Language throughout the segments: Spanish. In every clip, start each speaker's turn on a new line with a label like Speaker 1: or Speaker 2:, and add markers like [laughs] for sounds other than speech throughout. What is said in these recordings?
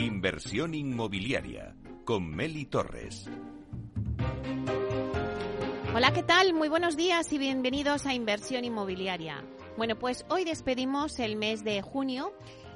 Speaker 1: Inversión inmobiliaria con Meli Torres.
Speaker 2: Hola, ¿qué tal? Muy buenos días y bienvenidos a Inversión Inmobiliaria. Bueno, pues hoy despedimos el mes de junio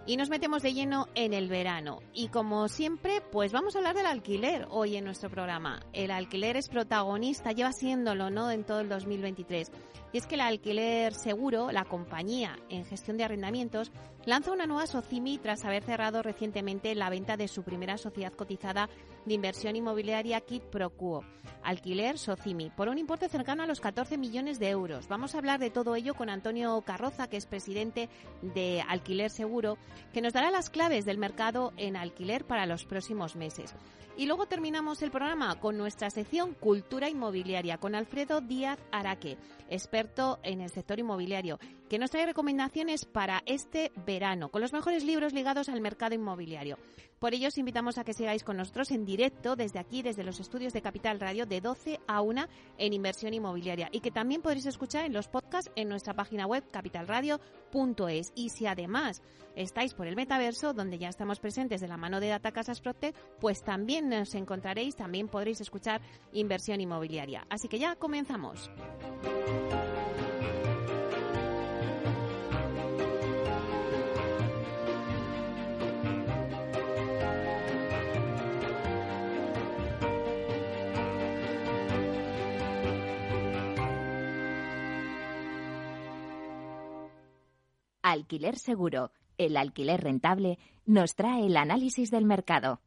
Speaker 2: y nos metemos de lleno en el verano. Y como siempre, pues vamos a hablar del alquiler hoy en nuestro programa. El alquiler es protagonista, lleva siéndolo, ¿no?, en todo el 2023. Y es que el alquiler seguro, la compañía en gestión de arrendamientos, lanza una nueva SOCIMI tras haber cerrado recientemente la venta de su primera sociedad cotizada de inversión inmobiliaria Kit Procuo. Alquiler SOCIMI, por un importe cercano a los 14 millones de euros. Vamos a hablar de todo ello con Antonio Carroza, que es presidente de Alquiler Seguro, que nos dará las claves del mercado en alquiler para los próximos meses. Y luego terminamos el programa con nuestra sección Cultura Inmobiliaria con Alfredo Díaz Araque, experto en el sector inmobiliario, que nos trae recomendaciones para este verano, con los mejores libros ligados al mercado inmobiliario. Por ello os invitamos a que sigáis con nosotros en directo desde aquí, desde los estudios de Capital Radio, de 12 a 1 en inversión inmobiliaria y que también podréis escuchar en los podcasts en nuestra página web capitalradio.es. Y si además estáis por el metaverso, donde ya estamos presentes de la mano de Data Casas Protect, pues también nos encontraréis, también podréis escuchar inversión inmobiliaria. Así que ya comenzamos.
Speaker 3: Alquiler Seguro, el alquiler rentable, nos trae el análisis del mercado.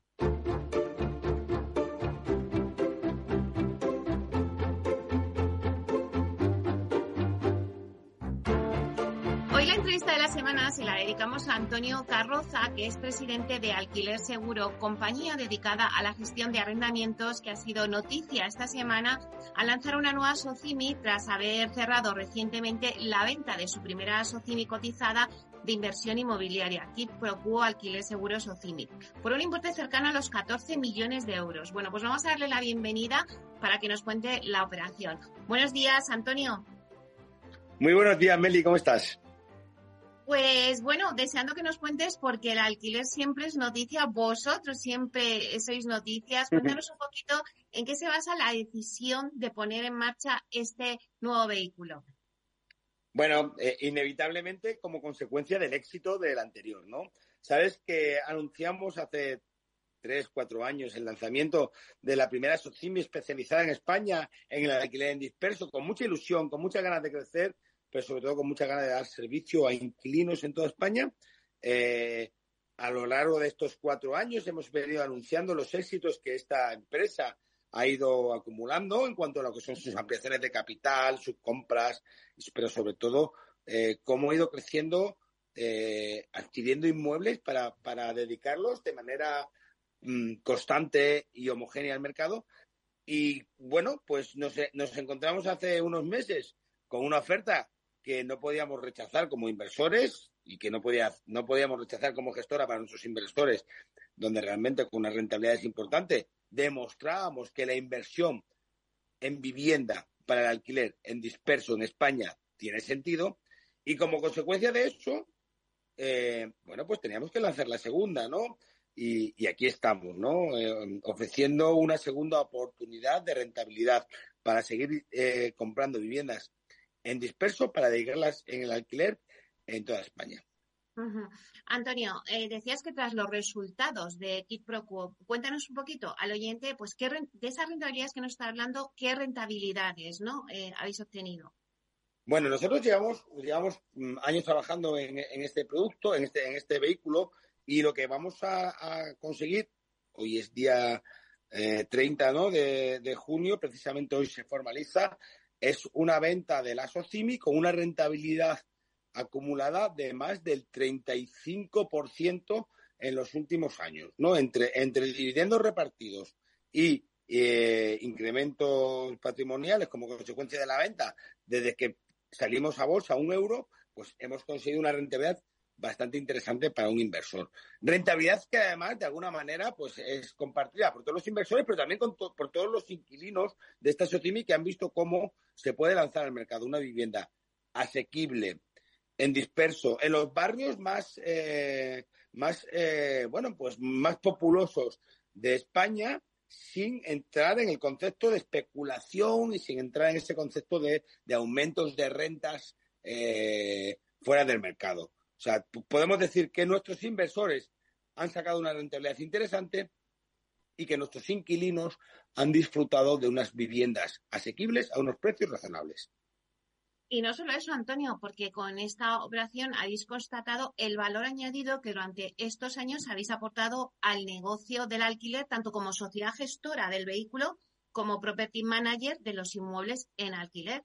Speaker 2: A Antonio Carroza, que es presidente de Alquiler Seguro, compañía dedicada a la gestión de arrendamientos que ha sido noticia esta semana al lanzar una nueva SOCIMI tras haber cerrado recientemente la venta de su primera SOCIMI cotizada de inversión inmobiliaria, Kit Procuo Alquiler Seguro SOCIMI, por un importe cercano a los 14 millones de euros. Bueno, pues vamos a darle la bienvenida para que nos cuente la operación. Buenos días, Antonio.
Speaker 4: Muy buenos días, Meli, ¿cómo estás?
Speaker 2: Pues bueno, deseando que nos cuentes, porque el alquiler siempre es noticia, vosotros siempre sois noticias. Cuéntanos un poquito en qué se basa la decisión de poner en marcha este nuevo vehículo.
Speaker 4: Bueno, eh, inevitablemente como consecuencia del éxito del anterior, ¿no? Sabes que anunciamos hace tres, cuatro años el lanzamiento de la primera SOCIMI especializada en España en el alquiler en disperso, con mucha ilusión, con muchas ganas de crecer pero sobre todo con mucha ganas de dar servicio a inquilinos en toda España. Eh, a lo largo de estos cuatro años hemos venido anunciando los éxitos que esta empresa ha ido acumulando en cuanto a lo que son sus ampliaciones de capital, sus compras, pero sobre todo eh, cómo ha ido creciendo eh, adquiriendo inmuebles para, para dedicarlos de manera mm, constante y homogénea al mercado. Y bueno, pues nos, nos encontramos hace unos meses con una oferta que no podíamos rechazar como inversores y que no, podía, no podíamos rechazar como gestora para nuestros inversores, donde realmente con una rentabilidad es importante, demostrábamos que la inversión en vivienda para el alquiler en disperso en España tiene sentido y como consecuencia de eso, eh, bueno, pues teníamos que lanzar la segunda, ¿no? Y, aquí estamos, ¿no? Eh, ofreciendo una segunda oportunidad de rentabilidad para seguir eh, comprando viviendas en disperso para dedicarlas en el alquiler en toda España.
Speaker 2: Antonio, eh, decías que tras los resultados de Kit Pro cuéntanos un poquito al oyente, pues qué de esas rentabilidades que nos está hablando, qué rentabilidades ¿no? Eh, habéis obtenido.
Speaker 4: Bueno, nosotros llevamos, llevamos mm, años trabajando en, este producto, en este, en este vehículo, y lo que vamos a, conseguir, hoy es día 30 eh, de junio, precisamente hoy se formaliza es una venta de la SOCIMI con una rentabilidad acumulada de más del 35% en los últimos años, ¿no? Entre, entre dividendos repartidos y eh, incrementos patrimoniales como consecuencia de la venta, desde que salimos a bolsa un euro, pues hemos conseguido una rentabilidad bastante interesante para un inversor. Rentabilidad que además de alguna manera pues es compartida por todos los inversores, pero también por todos los inquilinos de esta SOCIMI que han visto cómo se puede lanzar al mercado una vivienda asequible, en disperso, en los barrios más, eh, más, eh, bueno, pues más populosos de España sin entrar en el concepto de especulación y sin entrar en ese concepto de, aumentos de rentas eh, fuera del mercado. O sea, podemos decir que nuestros inversores han sacado una rentabilidad interesante y que nuestros inquilinos han disfrutado de unas viviendas asequibles a unos precios razonables.
Speaker 2: Y no solo eso, Antonio, porque con esta operación habéis constatado el valor añadido que durante estos años habéis aportado al negocio del alquiler, tanto como sociedad gestora del vehículo como property manager de los inmuebles en alquiler.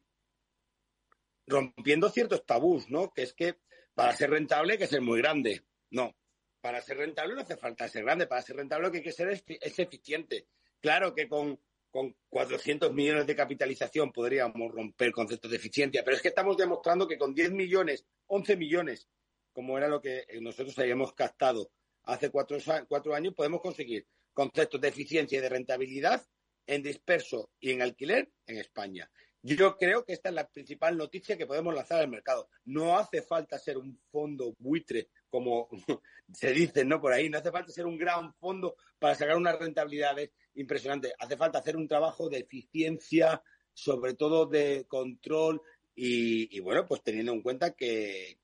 Speaker 4: Rompiendo ciertos tabús, ¿no? Que es que para ser rentable hay que ser muy grande. No, para ser rentable no hace falta ser grande, para ser rentable lo que hay que ser es, es eficiente. Claro que con con 400 millones de capitalización podríamos romper conceptos de eficiencia, pero es que estamos demostrando que con 10 millones, 11 millones, como era lo que nosotros habíamos captado hace cuatro años, podemos conseguir conceptos de eficiencia y de rentabilidad en disperso y en alquiler en España. Yo creo que esta es la principal noticia que podemos lanzar al mercado. No hace falta ser un fondo buitre, como [laughs] se dice, ¿no? Por ahí, no hace falta ser un gran fondo para sacar unas rentabilidades impresionante. Hace falta hacer un trabajo de eficiencia, sobre todo de control y, bueno, pues teniendo en cuenta que,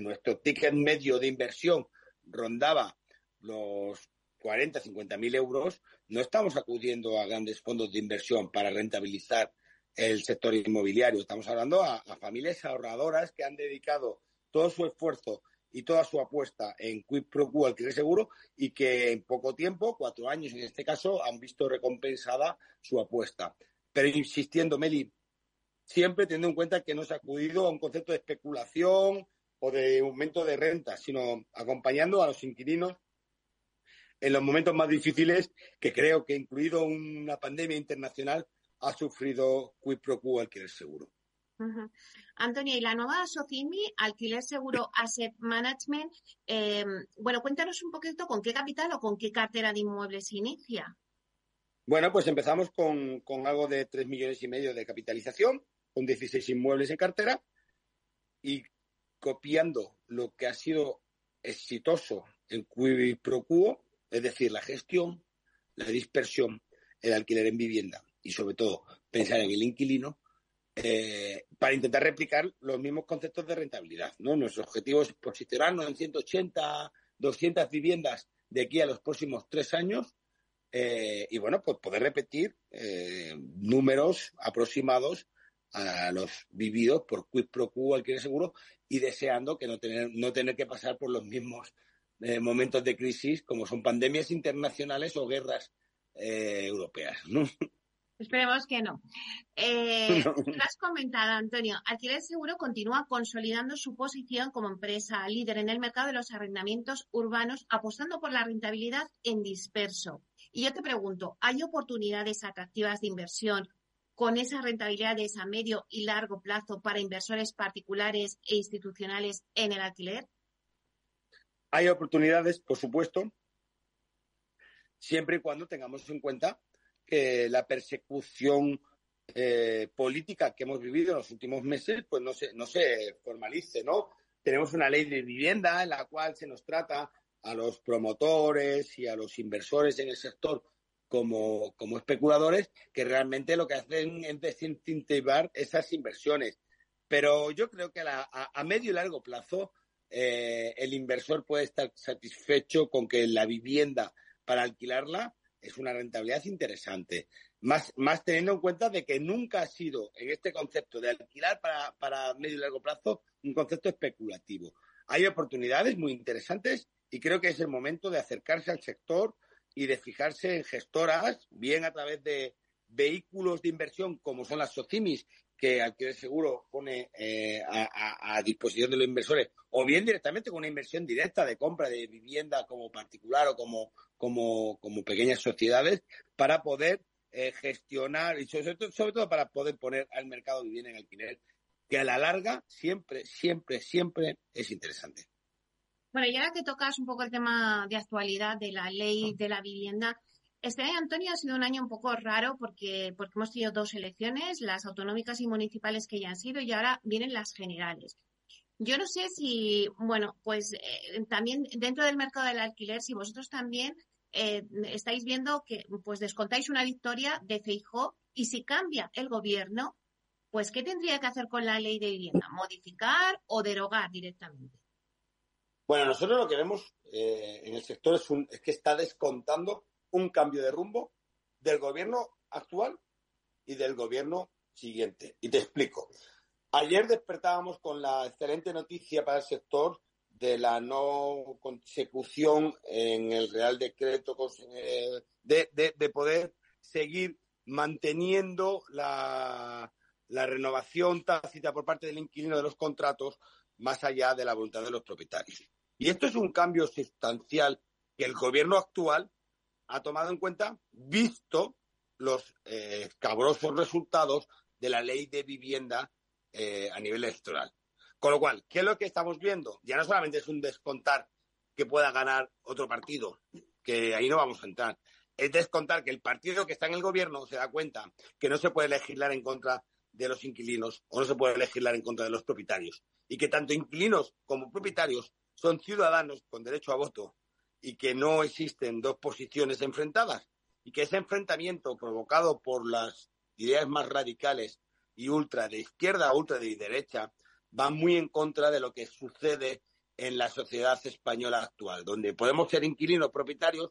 Speaker 4: nuestro ticket medio de inversión rondaba los 40, 50 mil euros, no estamos acudiendo a grandes fondos de inversión para rentabilizar el sector inmobiliario. Estamos hablando a, a familias ahorradoras que han dedicado todo su esfuerzo y toda su apuesta en Quid Pro Quo alquiler seguro y que en poco tiempo, cuatro años en este caso, han visto recompensada su apuesta. Pero insistiendo, Meli, siempre teniendo en cuenta que no se ha acudido a un concepto de especulación o de aumento de renta, sino acompañando a los inquilinos en los momentos más difíciles que creo que, incluido una pandemia internacional, ha sufrido Quid Pro Quo alquiler seguro.
Speaker 2: Antonio, y la nueva Socimi, Alquiler Seguro Asset Management, em, bueno, cuéntanos un poquito con qué capital o con qué cartera de inmuebles inicia.
Speaker 4: Bueno, pues empezamos con, algo de 3 millones y medio de capitalización, con 16 inmuebles en cartera y copiando lo que ha sido exitoso en Quibi Pro Quo, es decir, la gestión, la dispersión, el alquiler en vivienda y sobre todo pensar en el inquilino, eh, para intentar replicar los mismos conceptos de rentabilidad. ¿no? Nuestro objetivo es posicionarnos en 180, 200 viviendas de aquí a los próximos tres años eh, y, bueno, pues poder repetir eh, números aproximados a los vividos por Quid Pro Quo, alquiler seguro, y deseando que no tener, no tener que pasar por los mismos momentos de crisis como son pandemias internacionales o guerras europeas.
Speaker 2: Esperemos que no. Eh, [laughs] Lo has comentado, Antonio. Alquiler Seguro continúa consolidando su posición como empresa líder en el mercado de los arrendamientos urbanos, apostando por la rentabilidad en disperso. Y yo te pregunto, ¿hay oportunidades atractivas de inversión con esa rentabilidades a medio y largo plazo para inversores particulares e institucionales en el alquiler?
Speaker 4: Hay oportunidades, por supuesto, siempre y cuando tengamos en cuenta que la persecución eh, política que hemos vivido en los últimos meses pues no se, no se formalice, ¿no? Tenemos una ley de vivienda en la cual se nos trata a los promotores y a los inversores en el sector como, como especuladores que realmente lo que hacen es desincentivar esas inversiones. Pero yo creo que a, a, medio y largo plazo eh, el inversor puede estar satisfecho con que la vivienda para alquilarla es una rentabilidad interesante. Más, más teniendo en cuenta de que nunca ha sido en este concepto de alquilar para, para medio y largo plazo un concepto especulativo. Hay oportunidades muy interesantes y creo que es el momento de acercarse al sector y de fijarse en gestoras, bien a través de vehículos de inversión como son las SOCIMIS, que Alquiler Seguro pone eh, a, disposición de los inversores, o bien directamente con una inversión directa de compra de vivienda como particular o como, como, como pequeñas sociedades, para poder eh, gestionar y sobre todo, sobre todo para poder poner al mercado vivienda en alquiler, que a la larga siempre, siempre, siempre es interesante.
Speaker 2: Bueno, y ahora que tocas un poco el tema de actualidad de la ley de la vivienda, este año, Antonio, ha sido un año un poco raro porque, porque hemos tenido dos elecciones, las autonómicas y municipales que ya han sido, y ahora vienen las generales. Yo no sé si, bueno, pues eh, también dentro del mercado del alquiler, si vosotros también eh, estáis viendo que pues descontáis una victoria de Feijó y si cambia el gobierno, pues ¿qué tendría que hacer con la ley de vivienda? ¿Modificar o derogar directamente?
Speaker 4: Bueno, nosotros lo que vemos eh, en el sector es, es que está descontando un cambio de rumbo del gobierno actual y del gobierno siguiente. Y te explico. Ayer despertábamos con la excelente noticia para el sector de la no consecución en el Real Decreto eh, de, poder seguir manteniendo la, renovación tácita por parte del inquilino de los contratos más allá de la voluntad de los propietarios. Y esto es un cambio sustancial que el gobierno actual ha tomado en cuenta, visto los eh, escabrosos resultados de la ley de vivienda eh, a nivel electoral. Con lo cual, ¿qué es lo que estamos viendo? Ya no solamente es un descontar que pueda ganar otro partido, que ahí no vamos a entrar. Es descontar que el partido que está en el gobierno se da cuenta que no se puede legislar en contra de los inquilinos o no se puede legislar en contra de los propietarios. Y que tanto inquilinos como propietarios son ciudadanos con derecho a voto y que no existen dos posiciones enfrentadas. Y que ese enfrentamiento provocado por las ideas más radicales y ultra de izquierda, ultra de derecha, va muy en contra de lo que sucede en la sociedad española actual, donde podemos ser inquilinos propietarios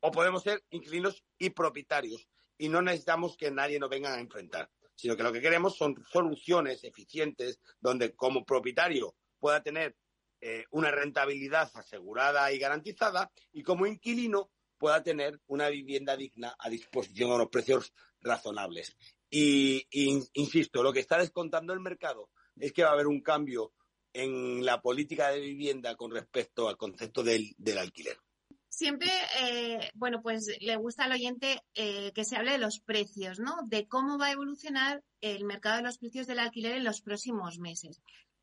Speaker 4: o podemos ser inquilinos y propietarios y no necesitamos que nadie nos venga a enfrentar, sino que lo que queremos son soluciones eficientes donde como propietario pueda tener eh, una rentabilidad asegurada y garantizada y como inquilino pueda tener una vivienda digna a disposición a unos precios razonables. Y, insisto, lo que está descontando el mercado es que va a haber un cambio en la política de vivienda con respecto al concepto del, alquiler.
Speaker 2: Siempre, eh, bueno, pues le gusta al oyente eh, que se hable de los precios, ¿no? De cómo va a evolucionar el mercado de los precios del alquiler en los próximos meses.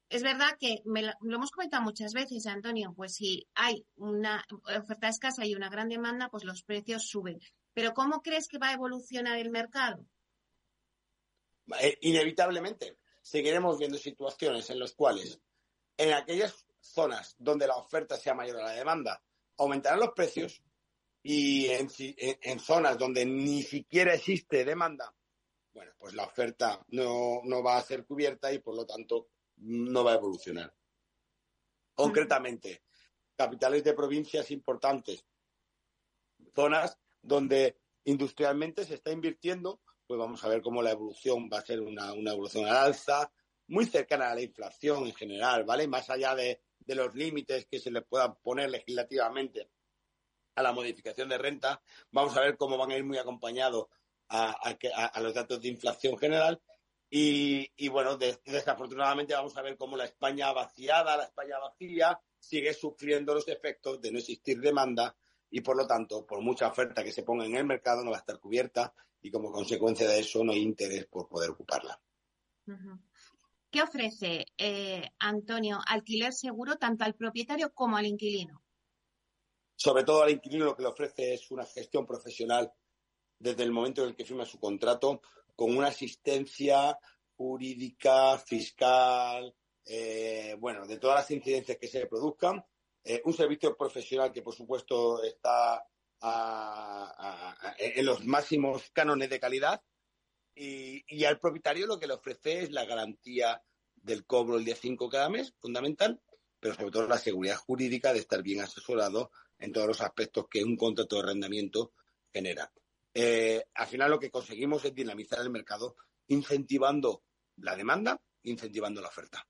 Speaker 2: Es verdad que lo hemos comentado muchas veces, Antonio, pues si hay una oferta escasa y una gran demanda, pues los precios suben. Pero ¿cómo crees que va a evolucionar el mercado?
Speaker 4: Eh, inevitablemente seguiremos viendo situaciones en las cuales en aquellas zonas donde la oferta sea mayor a la demanda aumentarán los precios y en, zonas donde ni siquiera existe demanda, bueno, pues la oferta no, no va a ser cubierta y por lo tanto no va a evolucionar. Concretamente, capitales de provincias importantes, zonas donde industrialmente se está invirtiendo pues vamos a ver cómo la evolución va a ser una, evolución al alza, muy cercana a la inflación en general, ¿vale? Más allá de, los límites que se le puedan poner legislativamente a la modificación de renta, vamos a ver cómo van a ir muy acompañados a, los datos de inflación general. Y, bueno, desafortunadamente vamos a ver cómo la España vaciada, la España vacía, sigue sufriendo los efectos de no existir demanda y por lo tanto, por mucha oferta que se ponga en el mercado, no va a estar cubierta y como consecuencia de eso no hay interés por poder ocuparla.
Speaker 2: ¿Qué ofrece, eh, Antonio, alquiler seguro tanto al propietario como al inquilino?
Speaker 4: Sobre todo al inquilino lo que le ofrece es una gestión profesional desde el momento en el que firma su contrato, con una asistencia jurídica, fiscal, eh, bueno, de todas las incidencias que se produzcan, eh, un servicio profesional que por supuesto está en los máximos cánones de calidad y, al propietario lo que le ofrece es la garantía del cobro el día 5 cada mes, fundamental, pero sobre todo la seguridad jurídica de estar bien asesorado en todos los aspectos que un contrato de arrendamiento genera. Eh, al final lo que conseguimos es dinamizar el mercado incentivando la demanda, incentivando la oferta.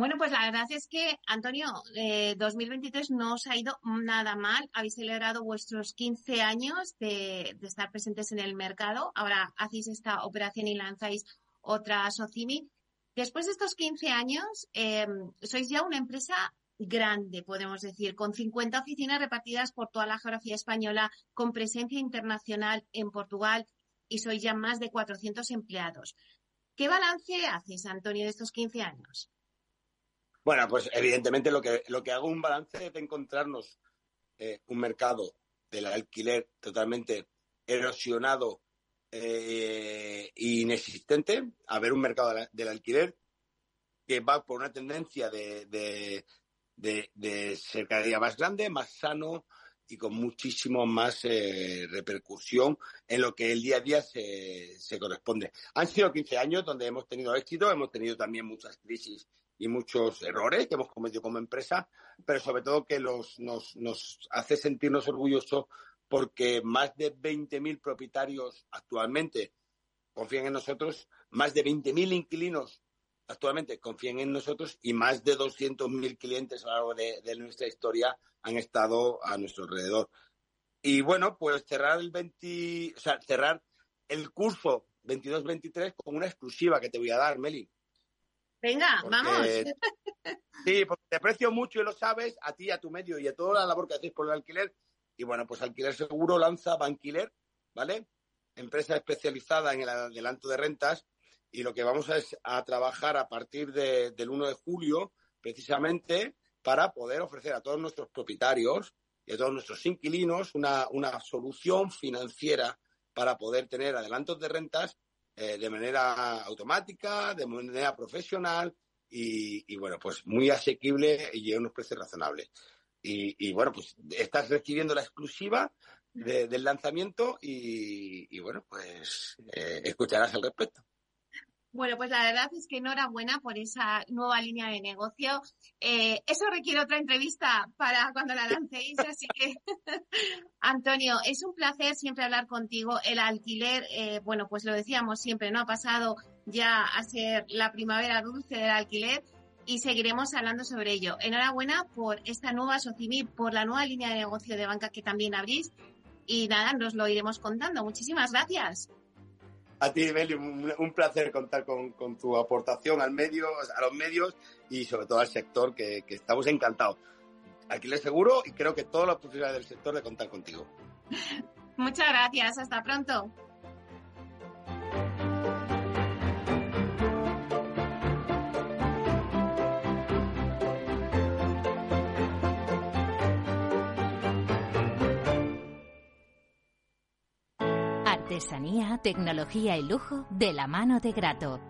Speaker 2: Bueno, pues la verdad es que, Antonio, eh, 2023 no os ha ido nada mal. Habéis celebrado vuestros 15 años de, estar presentes en el mercado. Ahora hacéis esta operación y lanzáis otra Socimi. Después de estos 15 años, eh, sois ya una empresa grande, podemos decir, con 50 oficinas repartidas por toda la geografía española, con presencia internacional en Portugal y sois ya más de 400 empleados. ¿Qué balance haces, Antonio, de estos 15 años?
Speaker 4: Bueno, pues evidentemente lo que, lo que hago un balance es encontrarnos eh, un mercado del alquiler totalmente erosionado e inexistente, a ver un mercado del alquiler que va por una tendencia de, de, de, cada día más grande, más sano y con muchísimo más eh, repercusión en lo que el día a día se, se corresponde. Han sido 15 años donde hemos tenido éxito, hemos tenido también muchas crisis y muchos errores que hemos cometido como empresa, pero sobre todo que los, nos, nos hace sentirnos orgullosos porque más de 20.000 propietarios actualmente confían en nosotros, más de 20.000 inquilinos actualmente confían en nosotros y más de 200.000 clientes a lo largo de, de, nuestra historia han estado a nuestro alrededor. Y bueno, pues cerrar el 20, o sea, cerrar el curso 22-23 con una exclusiva que te voy a dar, Meli.
Speaker 2: Venga, vamos. [laughs]
Speaker 4: Sí, porque te aprecio mucho y lo sabes, a ti, a tu medio y a toda la labor que hacéis por el alquiler. Y bueno, pues Alquiler Seguro lanza Banquiler, ¿vale? Empresa especializada en el adelanto de rentas. Y lo que vamos a es a trabajar a partir de, del 1 de julio, precisamente, para poder ofrecer a todos nuestros propietarios y a todos nuestros inquilinos una, una solución financiera para poder tener adelantos de rentas eh, de manera automática, de manera profesional y, bueno, pues muy asequible y a unos precios razonables. Y, bueno, pues estás recibiendo la exclusiva del lanzamiento y, bueno, pues eh, escucharás al respecto.
Speaker 2: Bueno, pues la verdad es que enhorabuena por esa nueva línea de negocio. Eh, eso requiere otra entrevista para cuando la lancéis, así que [laughs] Antonio, es un placer siempre hablar contigo. El alquiler, eh, bueno, pues lo decíamos siempre, ¿no? Ha pasado ya a ser la primavera dulce del alquiler y seguiremos hablando sobre ello. Enhorabuena por esta nueva Socimi, por la nueva línea de negocio de banca que también abrís y nada, nos lo iremos contando. Muchísimas gracias.
Speaker 4: A ti, Beli, un, placer contar con, tu aportación a los medios y sobre todo al sector, que, que estamos encantados. Alquiler seguro y creo que todas las posibilidades del sector de contar contigo.
Speaker 2: Muchas gracias, hasta pronto.
Speaker 3: Artesanía, tecnología y lujo de la mano de Grato.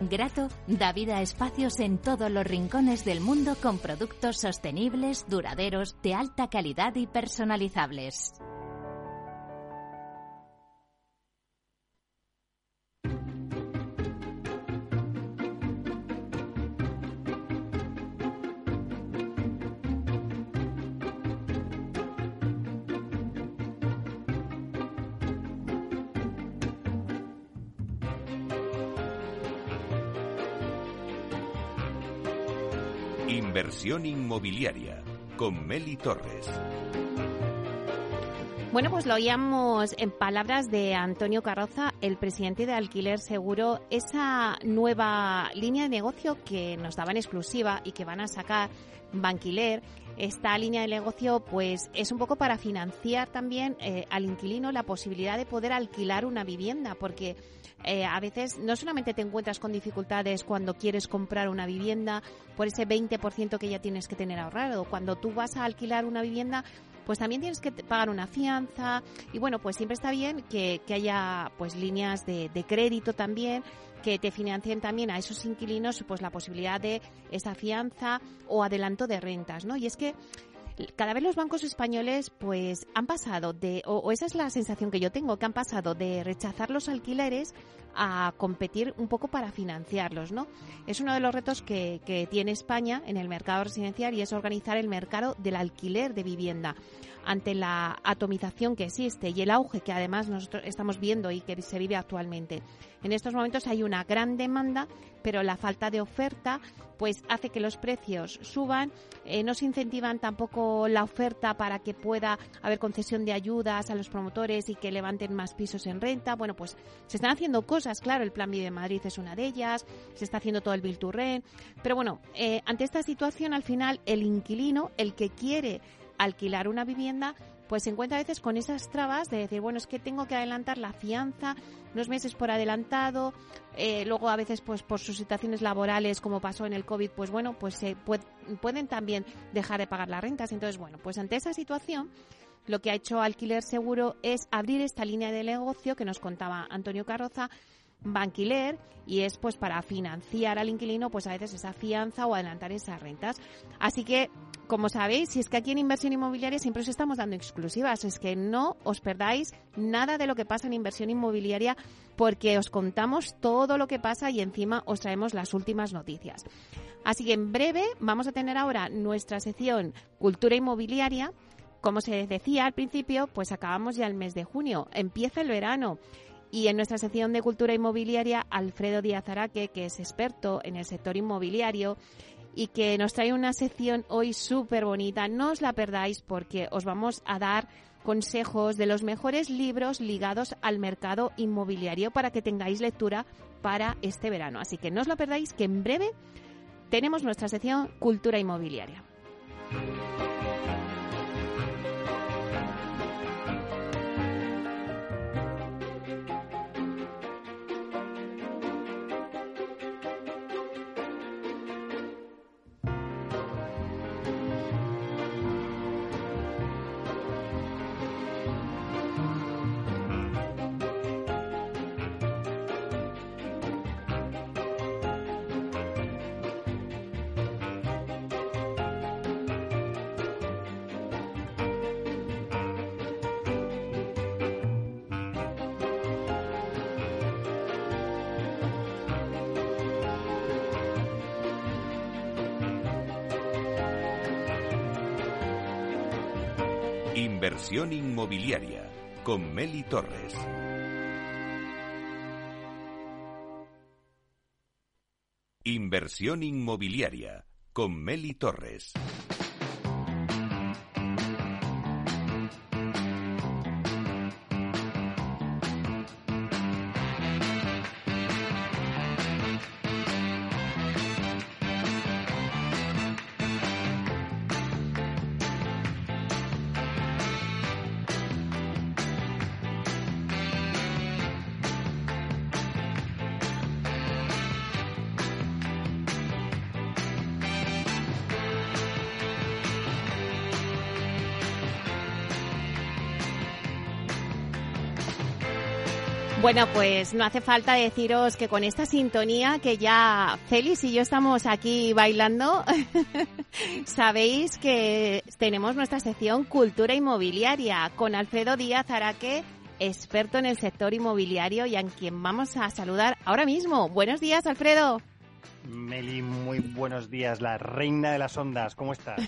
Speaker 3: Grato da vida a espacios en todos los rincones del mundo con productos sostenibles, duraderos, de alta calidad y personalizables.
Speaker 1: Inversión inmobiliaria con Meli Torres.
Speaker 2: Bueno, pues lo oíamos en palabras de Antonio Carroza, el presidente de Alquiler Seguro, esa nueva línea de negocio que nos daban exclusiva y que van a sacar Banquiler. Esta línea de negocio, pues, es un poco para financiar también eh, al inquilino la posibilidad de poder alquilar una vivienda, porque eh, a veces no solamente te encuentras con dificultades cuando quieres comprar una vivienda por ese 20% que ya tienes que tener ahorrado. Cuando tú vas a alquilar una vivienda, pues también tienes que pagar una fianza y bueno, pues siempre está bien que, haya pues líneas de, de crédito también que te financien también a esos inquilinos pues la posibilidad de esa fianza o adelanto de rentas, ¿no? Y es que cada vez los bancos españoles pues han pasado de, o, esa es la sensación que yo tengo, que han pasado de rechazar los alquileres a competir un poco para financiarlos, ¿no? Es uno de los retos que, que tiene España en el mercado residencial y es organizar el mercado del alquiler de vivienda ante la atomización que existe y el auge que además nosotros estamos viendo y que se vive actualmente. En estos momentos hay una gran demanda, pero la falta de oferta pues hace que los precios suban, eh, no se incentivan tampoco la oferta para que pueda haber concesión de ayudas a los promotores y que levanten más pisos en renta. Bueno, pues se están haciendo cosas claro, el Plan Vive Madrid es una de ellas, se está haciendo todo el Bill pero bueno, eh, ante esta situación al final el inquilino, el que quiere alquilar una vivienda, pues se encuentra a veces con esas trabas de decir, bueno, es que tengo que adelantar la fianza unos meses por adelantado, eh, luego a veces pues por sus situaciones laborales, como pasó en el COVID, pues bueno, pues se pueden también dejar de pagar las rentas. Entonces, bueno, pues ante esa situación, lo que ha hecho Alquiler Seguro es abrir esta línea de negocio que nos contaba Antonio Carroza, Banquiler y es pues para financiar al inquilino pues a veces esa fianza o adelantar esas rentas. Así que como sabéis, si es que aquí en inversión inmobiliaria siempre os estamos dando exclusivas, es que no os perdáis nada de lo que pasa en inversión inmobiliaria porque os contamos todo lo que pasa y encima os traemos las últimas noticias. Así que en breve vamos a tener ahora nuestra sección Cultura Inmobiliaria. Como se decía al principio, pues acabamos ya el mes de junio, empieza el verano. Y en nuestra sección de cultura inmobiliaria, Alfredo Díaz Araque, que es experto en el sector inmobiliario, y que nos trae una sección hoy súper bonita. No os la perdáis porque os vamos a dar consejos de los mejores libros ligados al mercado inmobiliario para que tengáis lectura para este verano. Así que no os la perdáis que en breve tenemos nuestra sección Cultura Inmobiliaria.
Speaker 1: Inversión inmobiliaria con Meli Torres. Inversión inmobiliaria con Meli Torres.
Speaker 2: Bueno, pues no hace falta deciros que con esta sintonía que ya Félix y yo estamos aquí bailando, [laughs] sabéis que tenemos nuestra sección Cultura Inmobiliaria con Alfredo Díaz Araque, experto en el sector inmobiliario y a quien vamos a saludar ahora mismo. Buenos días, Alfredo.
Speaker 5: Meli, muy buenos días, la reina de las ondas, ¿cómo estás?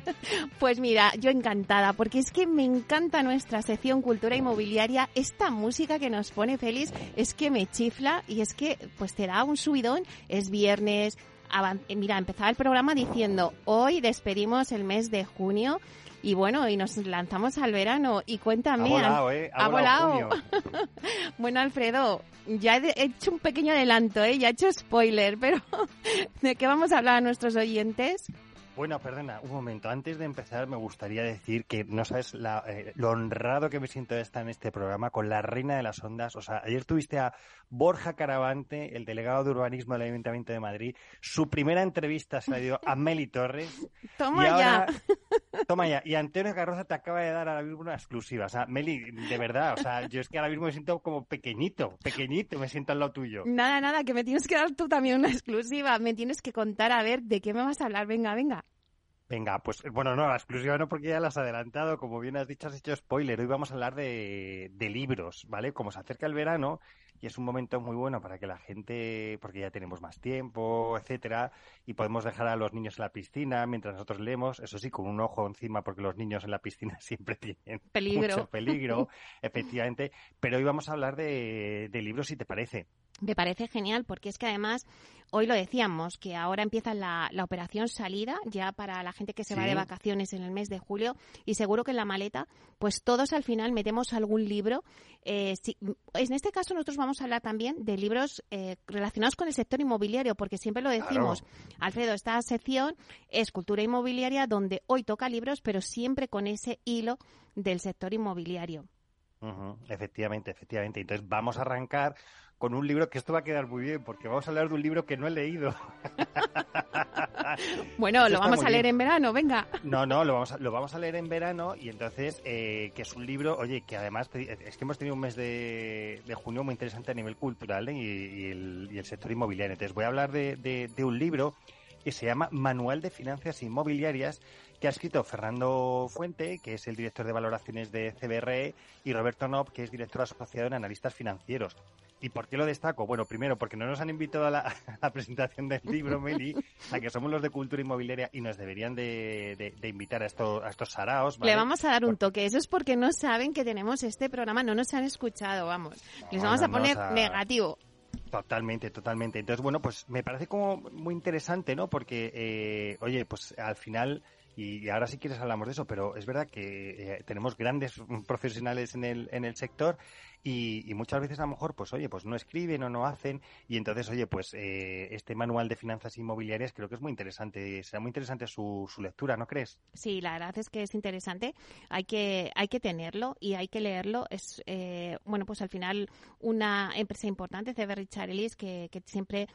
Speaker 5: [laughs]
Speaker 2: pues mira, yo encantada, porque es que me encanta nuestra sección Cultura Inmobiliaria, esta música que nos pone feliz es que me chifla y es que pues te da un subidón, es viernes, mira, empezaba el programa diciendo, hoy despedimos el mes de junio y bueno, y nos lanzamos al verano. Y cuéntame.
Speaker 5: Ha volado, ¿eh? Ha, volado. [laughs]
Speaker 2: bueno, Alfredo, ya he hecho un pequeño adelanto, ¿eh? Ya he hecho spoiler, pero [laughs] ¿de qué vamos a hablar a nuestros oyentes?
Speaker 5: Bueno, perdona, un momento. Antes de empezar, me gustaría decir que no sabes eh, lo honrado que me siento de estar en este programa con la reina de las ondas. O sea, ayer tuviste a Borja Caravante, el delegado de urbanismo del Ayuntamiento de Madrid. Su primera entrevista se la dio a Meli Torres. [laughs]
Speaker 2: Toma ya. [laughs]
Speaker 5: Toma ya. Y Antonio Carroza te acaba de dar ahora mismo una exclusiva. O sea, Meli, de verdad, o sea, yo es que ahora mismo me siento como pequeñito, pequeñito, me siento al lado tuyo.
Speaker 2: Nada, nada, que me tienes que dar tú también una exclusiva. Me tienes que contar a ver de qué me vas a hablar. Venga, venga.
Speaker 5: Venga, pues bueno, no, la exclusiva no porque ya la has adelantado, como bien has dicho, has hecho spoiler. Hoy vamos a hablar de, de, libros, ¿vale? Como se acerca el verano y es un momento muy bueno para que la gente, porque ya tenemos más tiempo, etcétera, y podemos dejar a los niños en la piscina mientras nosotros leemos, eso sí, con un ojo encima, porque los niños en la piscina [laughs] siempre tienen
Speaker 2: peligro.
Speaker 5: mucho peligro, [laughs] efectivamente. Pero hoy vamos a hablar de, de libros, si te parece.
Speaker 2: Me parece genial porque es que además hoy lo decíamos que ahora empieza la, operación salida ya para la gente que se va de vacaciones en el mes de julio y seguro que en la maleta pues todos al final metemos algún libro. Eh, en este caso nosotros vamos a hablar también de libros eh, relacionados con el sector inmobiliario porque siempre lo decimos, Alfredo, esta sección es cultura inmobiliaria donde hoy toca libros pero siempre con ese hilo del sector inmobiliario.
Speaker 5: Efectivamente, efectivamente. Entonces vamos a arrancar con un libro que esto va a quedar muy bien, porque vamos a hablar de un libro que no he leído. [laughs]
Speaker 2: bueno, lo vamos a leer en verano, venga.
Speaker 5: No, no, lo vamos a, lo vamos a leer en verano y entonces, eh, que es un libro, oye, que además es que hemos tenido un mes de, junio muy interesante a nivel cultural ¿eh? y, el, sector inmobiliario. Entonces voy a hablar de, de un libro que se llama Manual de Finanzas Inmobiliarias que ha escrito Fernando Fuente, que es el director de valoraciones de CBRE, y Roberto Nob, que es director asociado en analistas financieros. ¿Y por qué lo destaco? Bueno, primero, porque no nos han invitado a la, [laughs] presentación del libro, Meli, a que somos los de cultura inmobiliaria y nos deberían de, invitar a, estos, a estos saraos.
Speaker 2: Le vamos a dar un toque. Eso es porque no saben que tenemos este programa, no nos han escuchado, vamos. Les vamos a poner negativo.
Speaker 5: Totalmente, totalmente. Entonces, bueno, pues me parece como muy interesante, ¿no? Porque, eh, oye, pues al final y, ahora si quieres hablamos de eso, pero es verdad que eh, tenemos grandes profesionales en el, en el sector y, muchas veces a lo mejor, pues oye, pues no escriben o no hacen y entonces, oye, pues eh, este manual de finanzas inmobiliarias creo que es muy interesante, será muy interesante su, su lectura, ¿no crees?
Speaker 2: Sí, la verdad es que es interesante, hay que, hay que tenerlo y hay que leerlo. Es, eh, bueno, pues al final una empresa importante, CB Richard Ellis, que, que siempre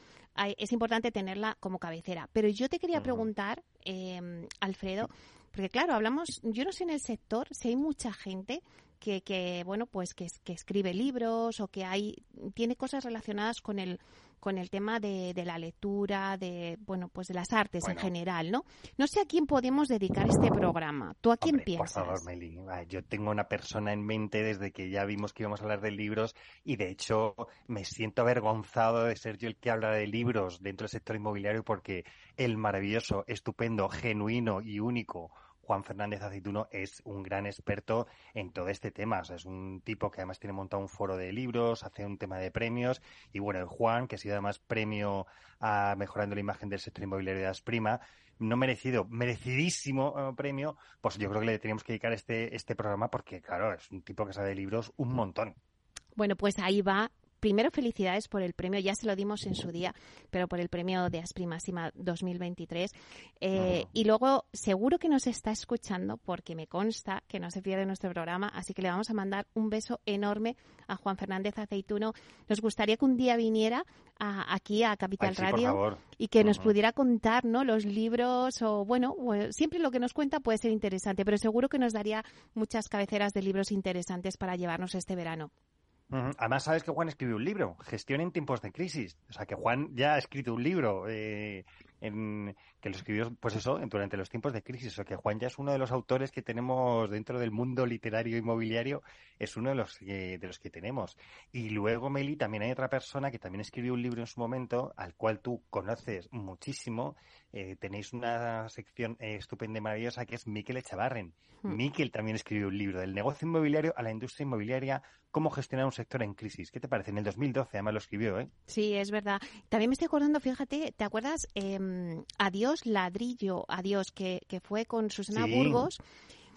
Speaker 2: es importante tenerla como cabecera. Pero yo te quería preguntar, eh, Alfredo, porque claro, hablamos, yo no sé en el sector si hay mucha gente que, que bueno, pues que, que escribe libros o que hay, tiene cosas relacionadas con el con el tema de, de la lectura, de bueno, pues de las artes en general, ¿no? No sé a quién podemos dedicar este programa. ¿Tú a quién piensas?
Speaker 5: Por favor, Meli. Yo tengo una persona en mente desde que ya vimos que íbamos a hablar de libros y de hecho me siento avergonzado de ser yo el que habla de libros dentro del sector inmobiliario porque el maravilloso, estupendo, genuino y único Juan Fernández Aceituno es un gran experto en todo este tema. Es un tipo que además tiene montado un foro de libros, hace un tema de premios. Y bueno, el Juan, que ha sido además premio a mejorando la imagen del sector inmobiliario de Asprima, no merecido, merecidísimo eh, premio, pues yo creo que le teníamos que dedicar este, este programa porque, claro, es un tipo que sabe de libros un montón.
Speaker 2: Bueno, pues ahí va primero felicidades por el premio, ya se lo dimos en su día, pero por el premio de Asprimasima 2023. Eh, y luego seguro que nos está escuchando porque me consta que no se pierde nuestro programa, así que le vamos a mandar un beso enorme a Juan Fernández Aceituno. Nos gustaría que un día viniera aquí a Capital Radio y que nos pudiera contar ¿no? los libros o bueno, siempre lo que nos cuenta puede ser interesante, pero seguro que nos daría muchas cabeceras de libros interesantes para llevarnos este verano.
Speaker 5: Además, sabes que Juan escribió un libro, Gestión en tiempos de crisis. O sea, que Juan ya ha escrito un libro eh, en, que lo escribió, pues eso, durante los tiempos de crisis. O sea, que Juan ya es uno de los autores que tenemos dentro del mundo literario inmobiliario, es uno de los, de los que tenemos. Y luego, Meli, también hay otra persona que también escribió un libro en su momento, al cual tú conoces muchísimo. Eh, tenéis una sección eh, estupenda y maravillosa que es Miquel Echavarren. Hmm. Miquel también escribió un libro del negocio inmobiliario a la industria inmobiliaria cómo gestionar un sector en crisis. ¿Qué te parece? En el 2012 además lo escribió, ¿eh?
Speaker 2: Sí, es verdad. También me estoy acordando, fíjate, ¿te acuerdas? Em, adiós, ladrillo, adiós, que, que fue con Susana Burgos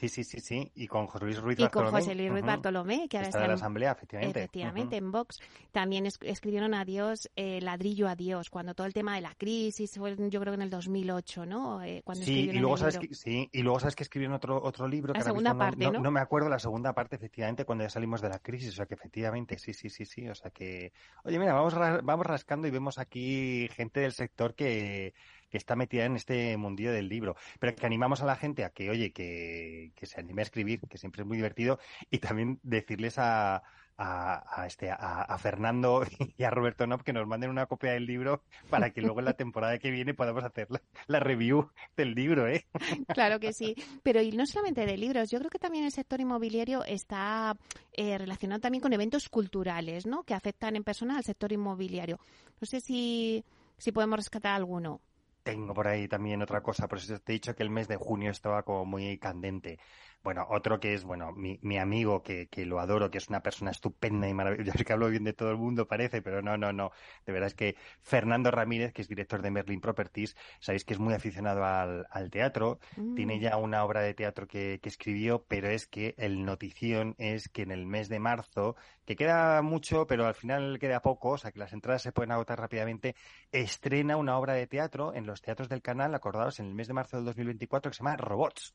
Speaker 5: Sí, sí, sí, sí. Y con José Luis Ruiz
Speaker 2: y con José Luis Ruiz Bartolomé,
Speaker 5: que ahora está, en la Asamblea, efectivamente.
Speaker 2: Efectivamente, en Vox. También escribieron Adiós, eh, Ladrillo Adiós, cuando todo el tema de la crisis fue, yo creo que en el 2008, ¿no? Eh, cuando
Speaker 5: sí, y luego sabes que, sí, y luego sabes que escribieron otro, otro libro.
Speaker 2: La segunda parte,
Speaker 5: no, ¿no? me acuerdo la segunda parte, efectivamente, cuando ya salimos de la crisis. O sea que efectivamente, sí, sí, sí, sí. O sea que, oye, mira, vamos, vamos rascando y vemos aquí gente del sector que que está metida en este mundillo del libro, pero que animamos a la gente a que, oye, que, que se anime a escribir, que siempre es muy divertido, y también decirles a, a, este, a, Fernando [laughs] y a Roberto Nob que nos manden una copia del libro para que luego en la temporada que viene podamos hacer la, review del libro, ¿eh? [laughs]
Speaker 2: Claro que sí, pero y no solamente de libros, yo creo que también el sector inmobiliario está eh, relacionado también con eventos culturales, ¿no? Que afectan en persona al sector inmobiliario. No sé si, si podemos rescatar alguno.
Speaker 5: Tengo por ahí también otra cosa, por eso te he dicho que el mes de junio estaba como muy candente. Bueno, otro que es, bueno, mi, mi amigo que, que, lo adoro, que es una persona estupenda y maravillosa, es [laughs] que hablo bien de todo el mundo, parece, pero no, no, no. De verdad es que Fernando Ramírez, que es director de Merlin Properties, sabéis que es muy aficionado al, al teatro, mm. tiene ya una obra de teatro que, que escribió, pero es que el notición es que en el mes de marzo, que queda mucho, pero al final queda poco, o sea que las entradas se pueden agotar rápidamente, estrena una obra de teatro en los teatros del canal, acordados, en el mes de marzo del 2024, que se llama Robots.